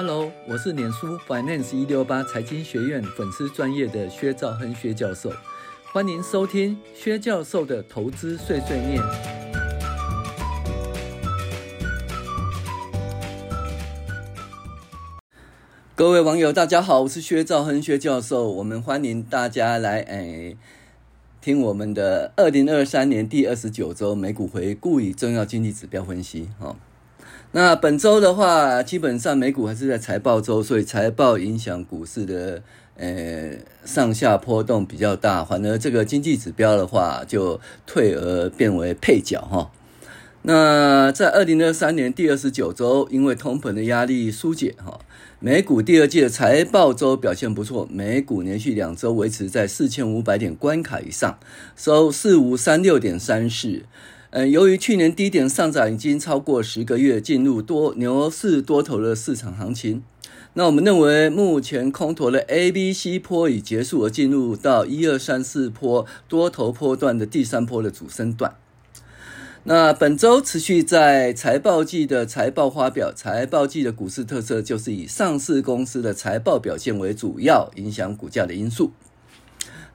Hello，我是脸书 Finance 一六八财经学院粉丝专业的薛兆亨薛教授，欢迎收听薛教授的投资碎碎念。各位网友，大家好，我是薛兆亨薛教授，我们欢迎大家来诶听我们的二零二三年第二十九周美股回顾与重要经济指标分析，哈。那本周的话，基本上美股还是在财报周，所以财报影响股市的呃上下波动比较大。反而这个经济指标的话，就退而变为配角哈。那在二零二三年第二十九周，因为通膨的压力疏解哈，美股第二季的财报周表现不错，美股连续两周维持在四千五百点关卡以上，收四五三六点三四。嗯，由于去年低点上涨已经超过十个月，进入多牛市多头的市场行情。那我们认为，目前空头的 A、B、C 波已结束，而进入到一二三四波多头波段的第三波的主升段。那本周持续在财报季的财报发表，财报季的股市特色就是以上市公司的财报表现为主要影响股价的因素。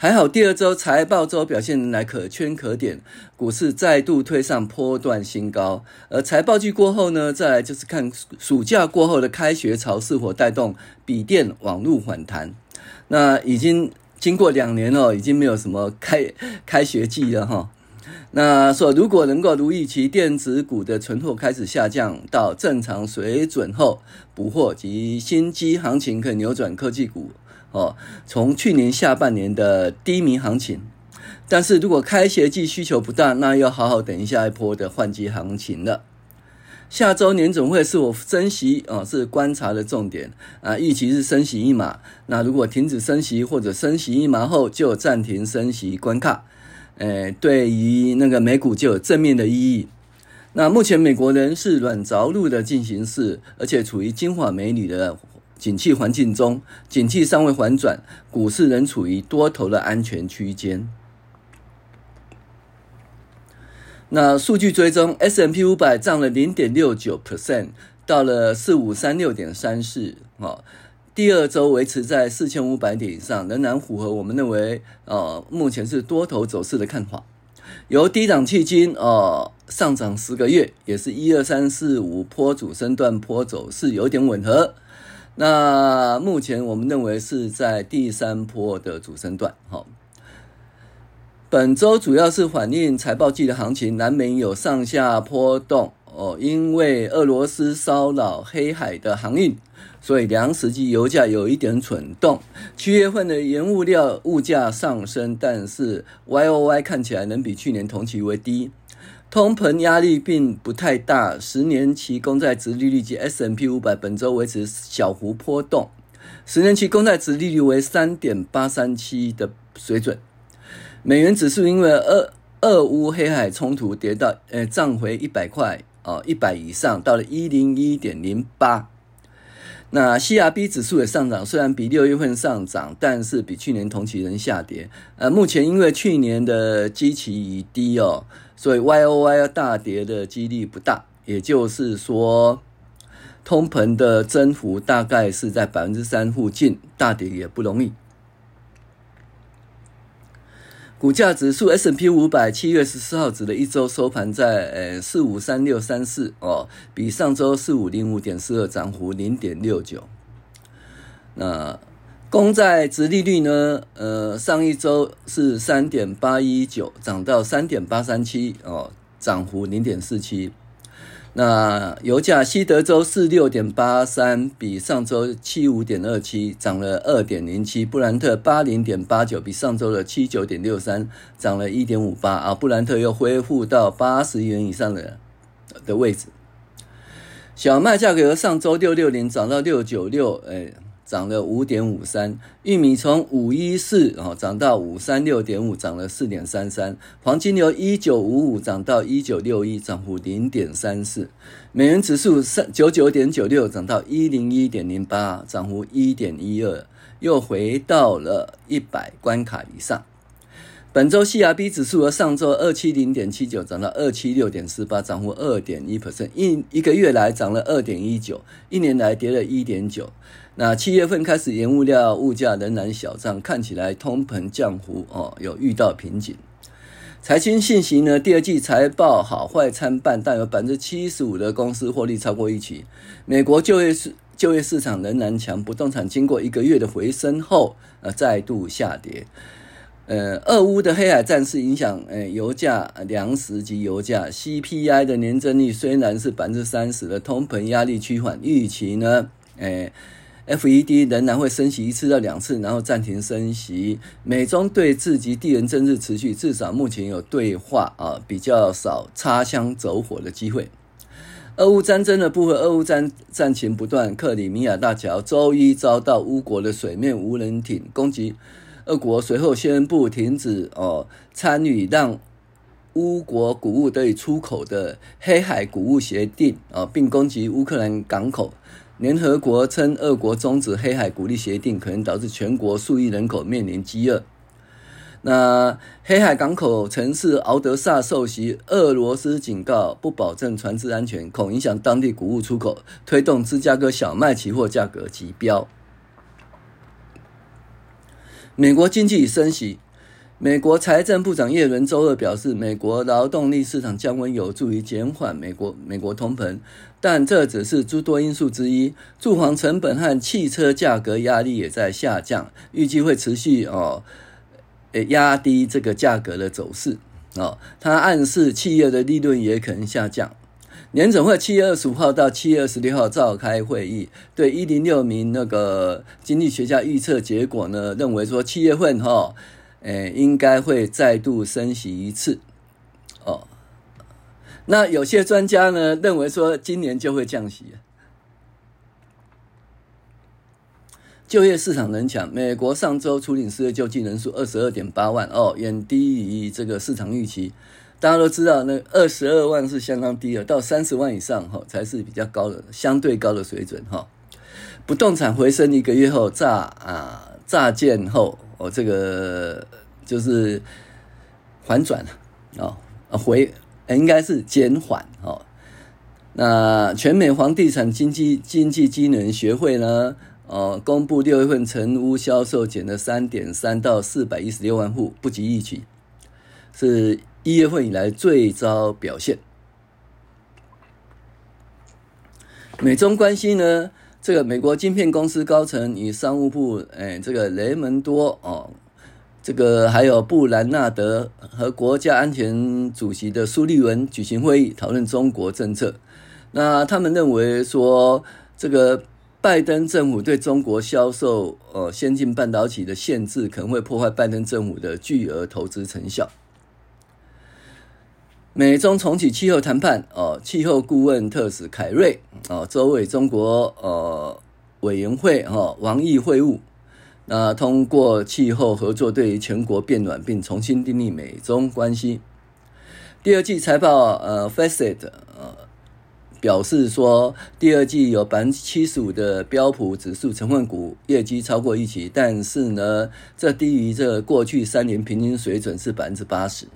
还好，第二周财报周表现来可圈可点，股市再度推上波段新高。而财报季过后呢，再来就是看暑假过后的开学潮是否带动笔电网络反弹。那已经经过两年了，已经没有什么开开学季了哈。那说如果能够如预期，电子股的存货开始下降到正常水准后，补货及新机行情可扭转科技股。哦，从去年下半年的低迷行情，但是如果开学季需求不大，那要好好等一下一波的换机行情了。下周年总会是我升息啊，是观察的重点啊，预期是升息一码。那如果停止升息或者升息一码后就暂停升息关卡，诶，对于那个美股就有正面的意义。那目前美国人是软着陆的进行式，而且处于金发美女的。景气环境中，景气尚未反转，股市仍处于多头的安全区间。那数据追踪，S&P 五百涨了零点六九 percent，到了四五三六点三四。哦，第二周维持在四千五百点以上，仍然符合我们认为，呃，目前是多头走势的看法。由低档迄今，呃，上涨十个月，也是一二三四五波主升段波走势有点吻合。那目前我们认为是在第三波的主升段，哈。本周主要是反映财报季的行情，难免有上下波动哦。因为俄罗斯骚扰黑海的航运，所以粮食及油价有一点蠢动。七月份的原物料物价上升，但是 YOY 看起来能比去年同期为低。通膨压力并不太大，十年期公债殖利率及 S&P 五百本周维持小幅波动，十年期公债殖利率为三点八三七的水准。美元指数因为俄俄乌黑海冲突跌到呃涨回一百块哦一百以上，到了一零一点零八。那 CRB 指数也上涨，虽然比六月份上涨，但是比去年同期仍下跌。呃，目前因为去年的基期已低哦。所以 Y O Y 大跌的几率不大，也就是说，通膨的增幅大概是在百分之三附近，大跌也不容易。股价指数 S&P 五百七月十四号指的一周收盘在呃四五三六三四哦，比上周四五零五点四二涨幅零点六九。那公债殖利率呢？呃，上一周是三点八一九，涨到三点八三七哦，涨幅零点四七。那油价西德州是六点八三，比上周七五点二七涨了二点零七。布兰特八零点八九，比上周的七九点六三涨了一点五八啊。布兰特又恢复到八十元以上的的位置。小麦价格由上周六六零涨到六九六，哎。涨了五点五三，玉米从五一四啊涨到五三六点五，涨了四点三三。黄金由一九五五涨到一九六一，涨幅零点三四。美元指数三九九点九六涨到一零一点零八，涨幅一点一二，又回到了一百关卡以上。本周 CRB 指数和上周二七零点七九涨到二七六点四八，涨幅二点一 percent，一一个月来涨了二点一九，一年来跌了一点九。那七月份开始，原物料物价仍然小涨，看起来通膨降幅哦有遇到瓶颈。财经信息呢，第二季财报好坏参半，但有百分之七十五的公司获利超过预期。美国就业市就业市场仍然强，不动产经过一个月的回升后，呃再度下跌。呃，俄乌的黑海战事影响，呃，油价、粮食及油价 CPI 的年增率虽然是百分之三十的通膨压力趋缓，预期呢，呃，FED 仍然会升息一次到两次，然后暂停升息。美中对峙及地缘政治持续，至少目前有对话啊，比较少擦枪走火的机会。俄乌战争的部分，俄乌战战情不断，克里米亚大桥周一遭到乌国的水面无人艇攻击。俄国随后宣布停止哦参与让乌国谷物得以出口的黑海谷物协定啊，并攻击乌克兰港口。联合国称，俄国终止黑海谷物协定可能导致全国数亿人口面临饥饿。那黑海港口城市敖德萨受袭，俄罗斯警告不保证船只安全，恐影响当地谷物出口，推动芝加哥小麦期货价格急飙。美国经济升息，美国财政部长耶伦周二表示，美国劳动力市场降温有助于减缓美国美国通膨，但这只是诸多因素之一。住房成本和汽车价格压力也在下降，预计会持续哦，压低这个价格的走势哦。他暗示企业的利润也可能下降。联准会七月二十五号到七月二十六号召开会议，对一零六名那个经济学家预测结果呢，认为说七月份哈、诶应该会再度升息一次，哦，那有些专家呢认为说今年就会降息。就业市场仍强，美国上周初领失业救济人数二十二点八万哦，远低于这个市场预期。大家都知道，那二十二万是相当低的，到三十万以上哈才是比较高的，相对高的水准哈。不动产回升一个月后，乍啊乍见后，哦这个就是反转了啊回应该是减缓哦。那全美房地产经济经济机能学会呢，呃公布六月份成屋销售减了三点三到四百一十六万户，不及预期，是。一月份以来最糟表现。美中关系呢？这个美国晶片公司高层与商务部，哎，这个雷蒙多哦，这个还有布兰纳德和国家安全主席的苏利文举行会议，讨论中国政策。那他们认为说，这个拜登政府对中国销售呃先进半导体的限制，可能会破坏拜登政府的巨额投资成效。美中重启气候谈判，哦，气候顾问特使凯瑞，哦，周围中国呃委员会，哈，王毅会晤，那通过气候合作对于全国变暖，并重新订立美中关系。第二季财报，呃 Facet 呃表示说，第二季有百分之七十五的标普指数成分股业绩超过预期，但是呢，这低于这过去三年平均水准是百分之八十。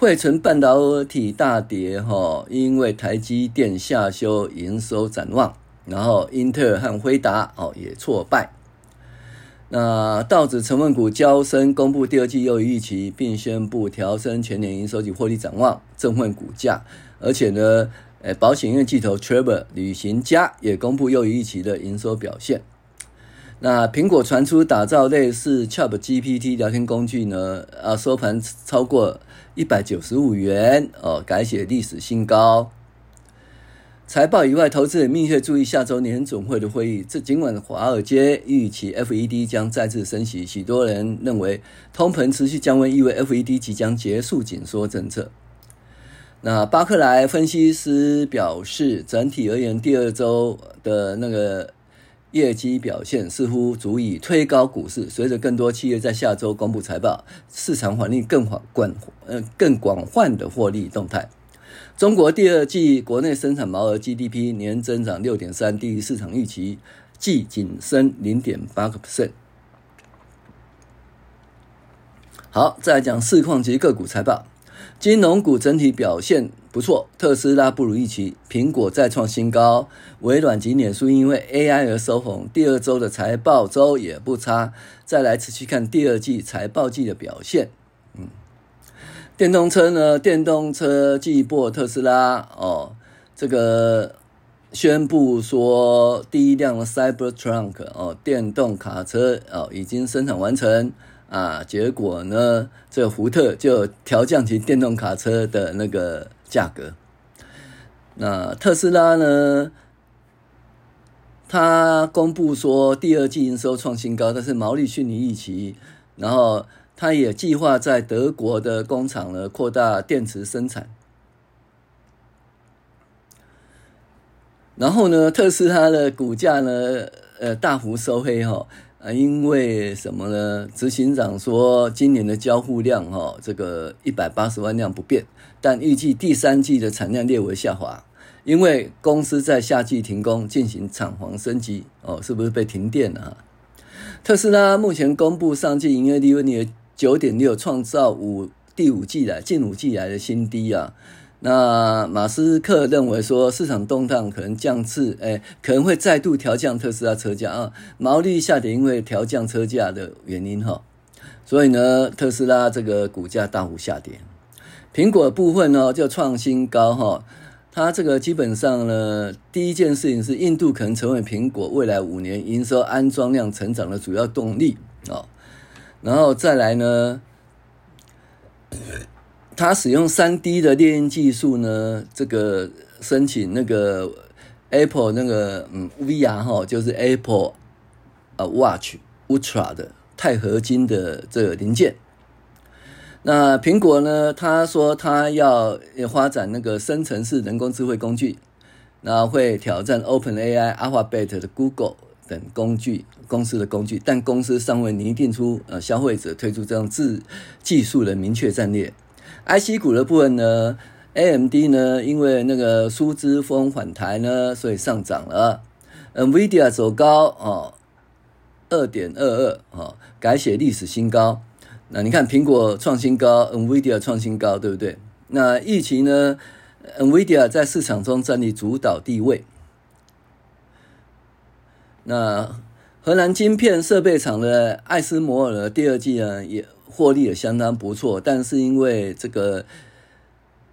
惠成半导体大跌，哈，因为台积电下修营收展望，然后英特尔和辉达哦也挫败。那道指成分股交生公布第二季又预期，并宣布调升全年营收及获利展望，振奋股价。而且呢，诶，保险业巨头 Travel 旅行家也公布又预期的营收表现。那苹果传出打造类似 ChatGPT 聊天工具呢，啊，收盘超过一百九十五元哦，改写历史新高。财报以外，投资人密切注意下周年总会的会议。这尽管华尔街预期 FED 将再次升息，许多人认为通膨持续降温意味 FED 即将结束紧缩政策。那巴克莱分析师表示，整体而言，第二周的那个。业绩表现似乎足以推高股市。随着更多企业在下周公布财报，市场环境更广广呃更广泛的获利动态。中国第二季国内生产毛额 GDP 年增长六点三，低于市场预期，季仅升零点八个 percent。好，再来讲市况及个股财报。金融股整体表现不错，特斯拉不如预期，苹果再创新高，微软及脸书因为 AI 而收红。第二周的财报周也不差。再来持续看第二季财报季的表现。嗯，电动车呢？电动车继波特斯拉哦，这个宣布说第一辆 Cybertruck 哦，电动卡车哦已经生产完成。啊，结果呢，这个福特就调降其电动卡车的那个价格。那特斯拉呢，他公布说第二季营收创新高，但是毛利逊于预期。然后他也计划在德国的工厂呢扩大电池生产。然后呢，特斯拉的股价呢，呃，大幅收黑哈。啊，因为什么呢？执行长说，今年的交付量哈，这个一百八十万辆不变，但预计第三季的产量略微下滑，因为公司在夏季停工进行厂房升级哦，是不是被停电了？特斯拉目前公布上季营业利润率九点六，创造五第五季来近五季来的新低啊。那马斯克认为说，市场动荡可能降次，哎，可能会再度调降特斯拉车价啊，毛利下跌，因为调降车价的原因哈，所以呢，特斯拉这个股价大幅下跌。苹果部分呢就创新高哈，它这个基本上呢，第一件事情是印度可能成为苹果未来五年营收安装量成长的主要动力啊，然后再来呢。它使用三 D 的列印技术呢，这个申请那个 Apple 那个嗯 VR 哈，就是 Apple 啊 Watch Ultra 的钛合金的这个零件。那苹果呢，他说他要发展那个生成式人工智慧工具，那会挑战 OpenAI、Alphabet 的 Google 等工具公司的工具，但公司尚未拟定出呃消费者推出这样智技术的明确战略。IC 股的部分呢，AMD 呢，因为那个苏兹峰返台呢，所以上涨了。NVIDIA 走高哦，二点二二哦，改写历史新高。那你看苹果创新高，NVIDIA 创新高，对不对？那疫情呢，NVIDIA 在市场中占据主导地位。那荷兰晶片设备厂的艾斯摩尔的第二季呢也。获利也相当不错，但是因为这个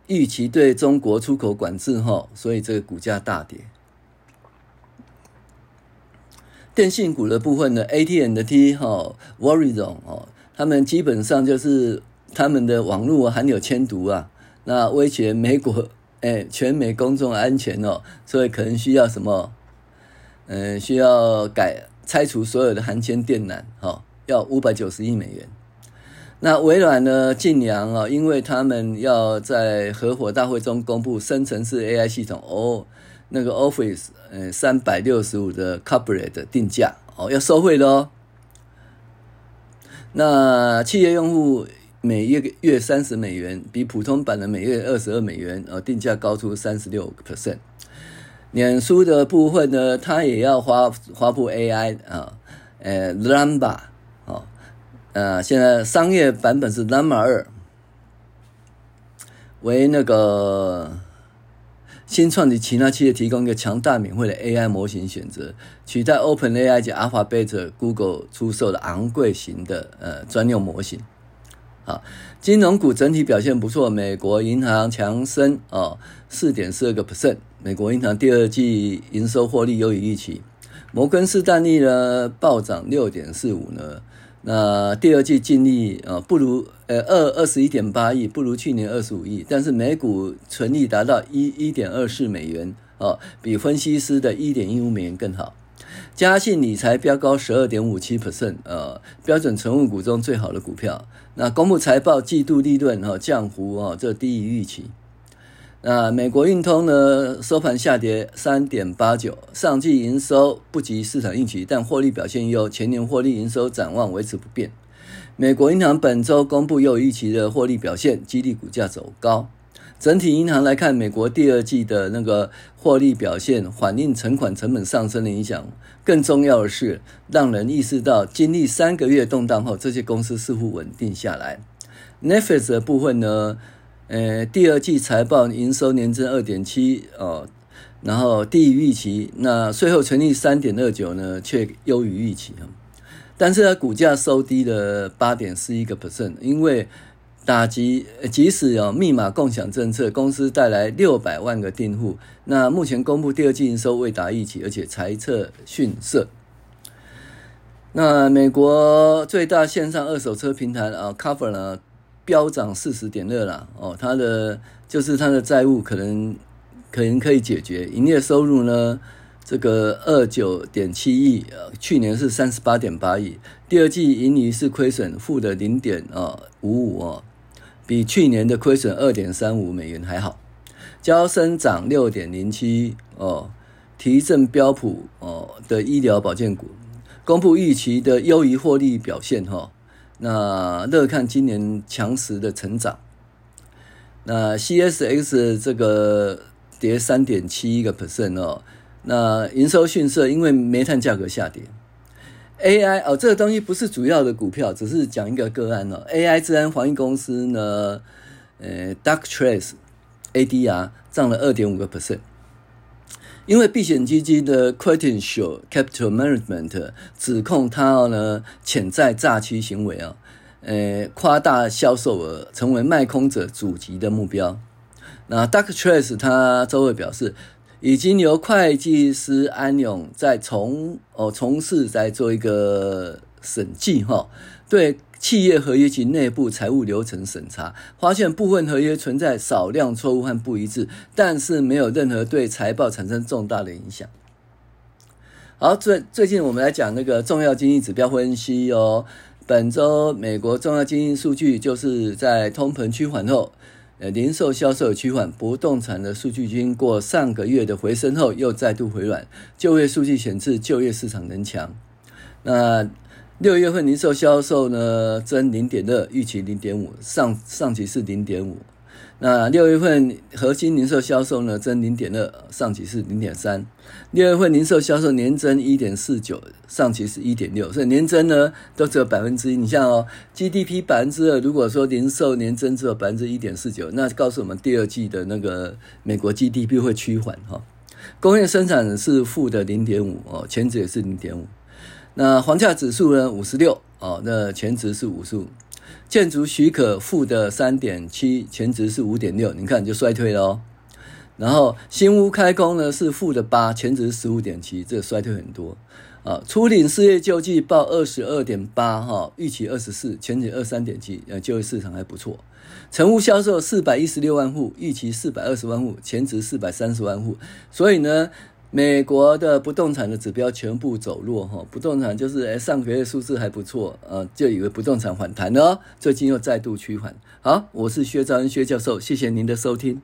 预期对中国出口管制哈，所以这个股价大跌。电信股的部分呢，AT&T 哈、Verizon 哦，他们基本上就是他们的网络含有铅毒啊，那威胁美国 哎全美公众安全哦，所以可能需要什么？嗯，需要改拆除所有的含铅电缆哈，要五百九十亿美元。那微软呢？近年啊，因为他们要在合伙大会中公布生成式 AI 系统哦，那个 Office 呃三百六十五的 Couplet 的定价哦要收费的哦。那企业用户每月月三十美元，比普通版的每月二十二美元哦，定价高出三十六 percent。脸书的部分呢，它也要发发布 AI 啊，呃 Llama 呃，现在商业版本是 Llama 二，为那个新创的其他企业提供一个强大免费的 AI 模型选择，取代 OpenAI 及 Alphabet、Google 出售的昂贵型的呃专用模型。好，金融股整体表现不错，美国银行强升哦，四点四二个 percent，美国银行第二季营收获利优于预期，摩根士丹利呢暴涨六点四五呢。那第二季净利啊，不如呃二二十一点八亿，不如去年二十五亿，但是每股纯利达到一一点二四美元哦，比分析师的一点一五美元更好。嘉信理财飙高十二点五七 percent，呃，标准存户股中最好的股票。那公布财报，季度利润哈降幅啊，这低于预期。那美国运通呢，收盘下跌三点八九，上季营收不及市场预期，但获利表现优，全年获利营收展望维持不变。美国银行本周公布优于预期的获利表现，激励股价走高。整体银行来看，美国第二季的那个获利表现反映存款成本上升的影响。更重要的是，让人意识到经历三个月动荡后，这些公司似乎稳定下来。Netflix 的部分呢，呃，第二季财报营收年增二点七哦，然后低于预期，那税后纯利三点二九呢，却优于预期啊。但是它股价收低了八点四一个 percent，因为打击，即使有密码共享政策，公司带来六百万个订户，那目前公布第二季营收未达预期，而且财测逊色。那美国最大线上二手车平台啊，Carvana 呢飙涨四十点二了哦，它的就是它的债务可能可能可以解决，营业收入呢这个二九点七亿，去年是三十八点八亿，第二季盈余是亏损负的零点啊五五哦，比去年的亏损二点三五美元还好，交生涨六点零七哦，提振标普哦的医疗保健股。公布预期的优于获利表现哈，那乐看今年强势的成长。那 CSX 这个跌三点七一个 percent 哦，那营收逊色，因为煤炭价格下跌。AI 哦，这个东西不是主要的股票，只是讲一个个案哦。AI 自安防疫公司呢，呃，Darktrace ADR 涨了二点五个 percent。因为避险基金的 Credential Capital Management 指控他呢潜在诈欺行为啊，呃夸大销售额，成为卖空者阻击的目标。那 Darktrace 他周二表示，已经由会计师安永在从哦从事在做一个审计哈，对。企业合约及内部财务流程审查，发现部分合约存在少量错误和不一致，但是没有任何对财报产生重大的影响。好，最最近我们来讲那个重要经济指标分析哦。本周美国重要经济数据就是在通膨趋缓后，呃，零售销售趋缓，不动产的数据经过上个月的回升后又再度回软，就业数据显示就业市场仍强。那六月份零售销售呢增零点二，预期零点五，上上期是零点五。那六月份核心零售销售呢增零点二，上期是零点三。六月份零售销售年增一点四九，上期是一点六，所以年增呢都只有百分之一。你像哦，GDP 百分之二，如果说零售年增只有百分之一点四九，那告诉我们第二季的那个美国 GDP 会趋缓哈。工业生产是负的零点五哦，前值也是零点五。那房价指数呢？五十六哦，那前值是五十五。建筑许可负的三点七，前值是五点六，你看就衰退了哦。然后新屋开工呢是负的八，前值十五点七，这个衰退很多啊。初领失业救济报二十二点八哈，预期二十四，前值二三点七，呃，就业市场还不错。成屋销售四百一十六万户，预期四百二十万户，前值四百三十万户，所以呢。美国的不动产的指标全部走弱哈，不动产就是诶上个月数字还不错，呃，就以为不动产反弹了，最近又再度趋缓。好，我是薛兆恩薛教授，谢谢您的收听。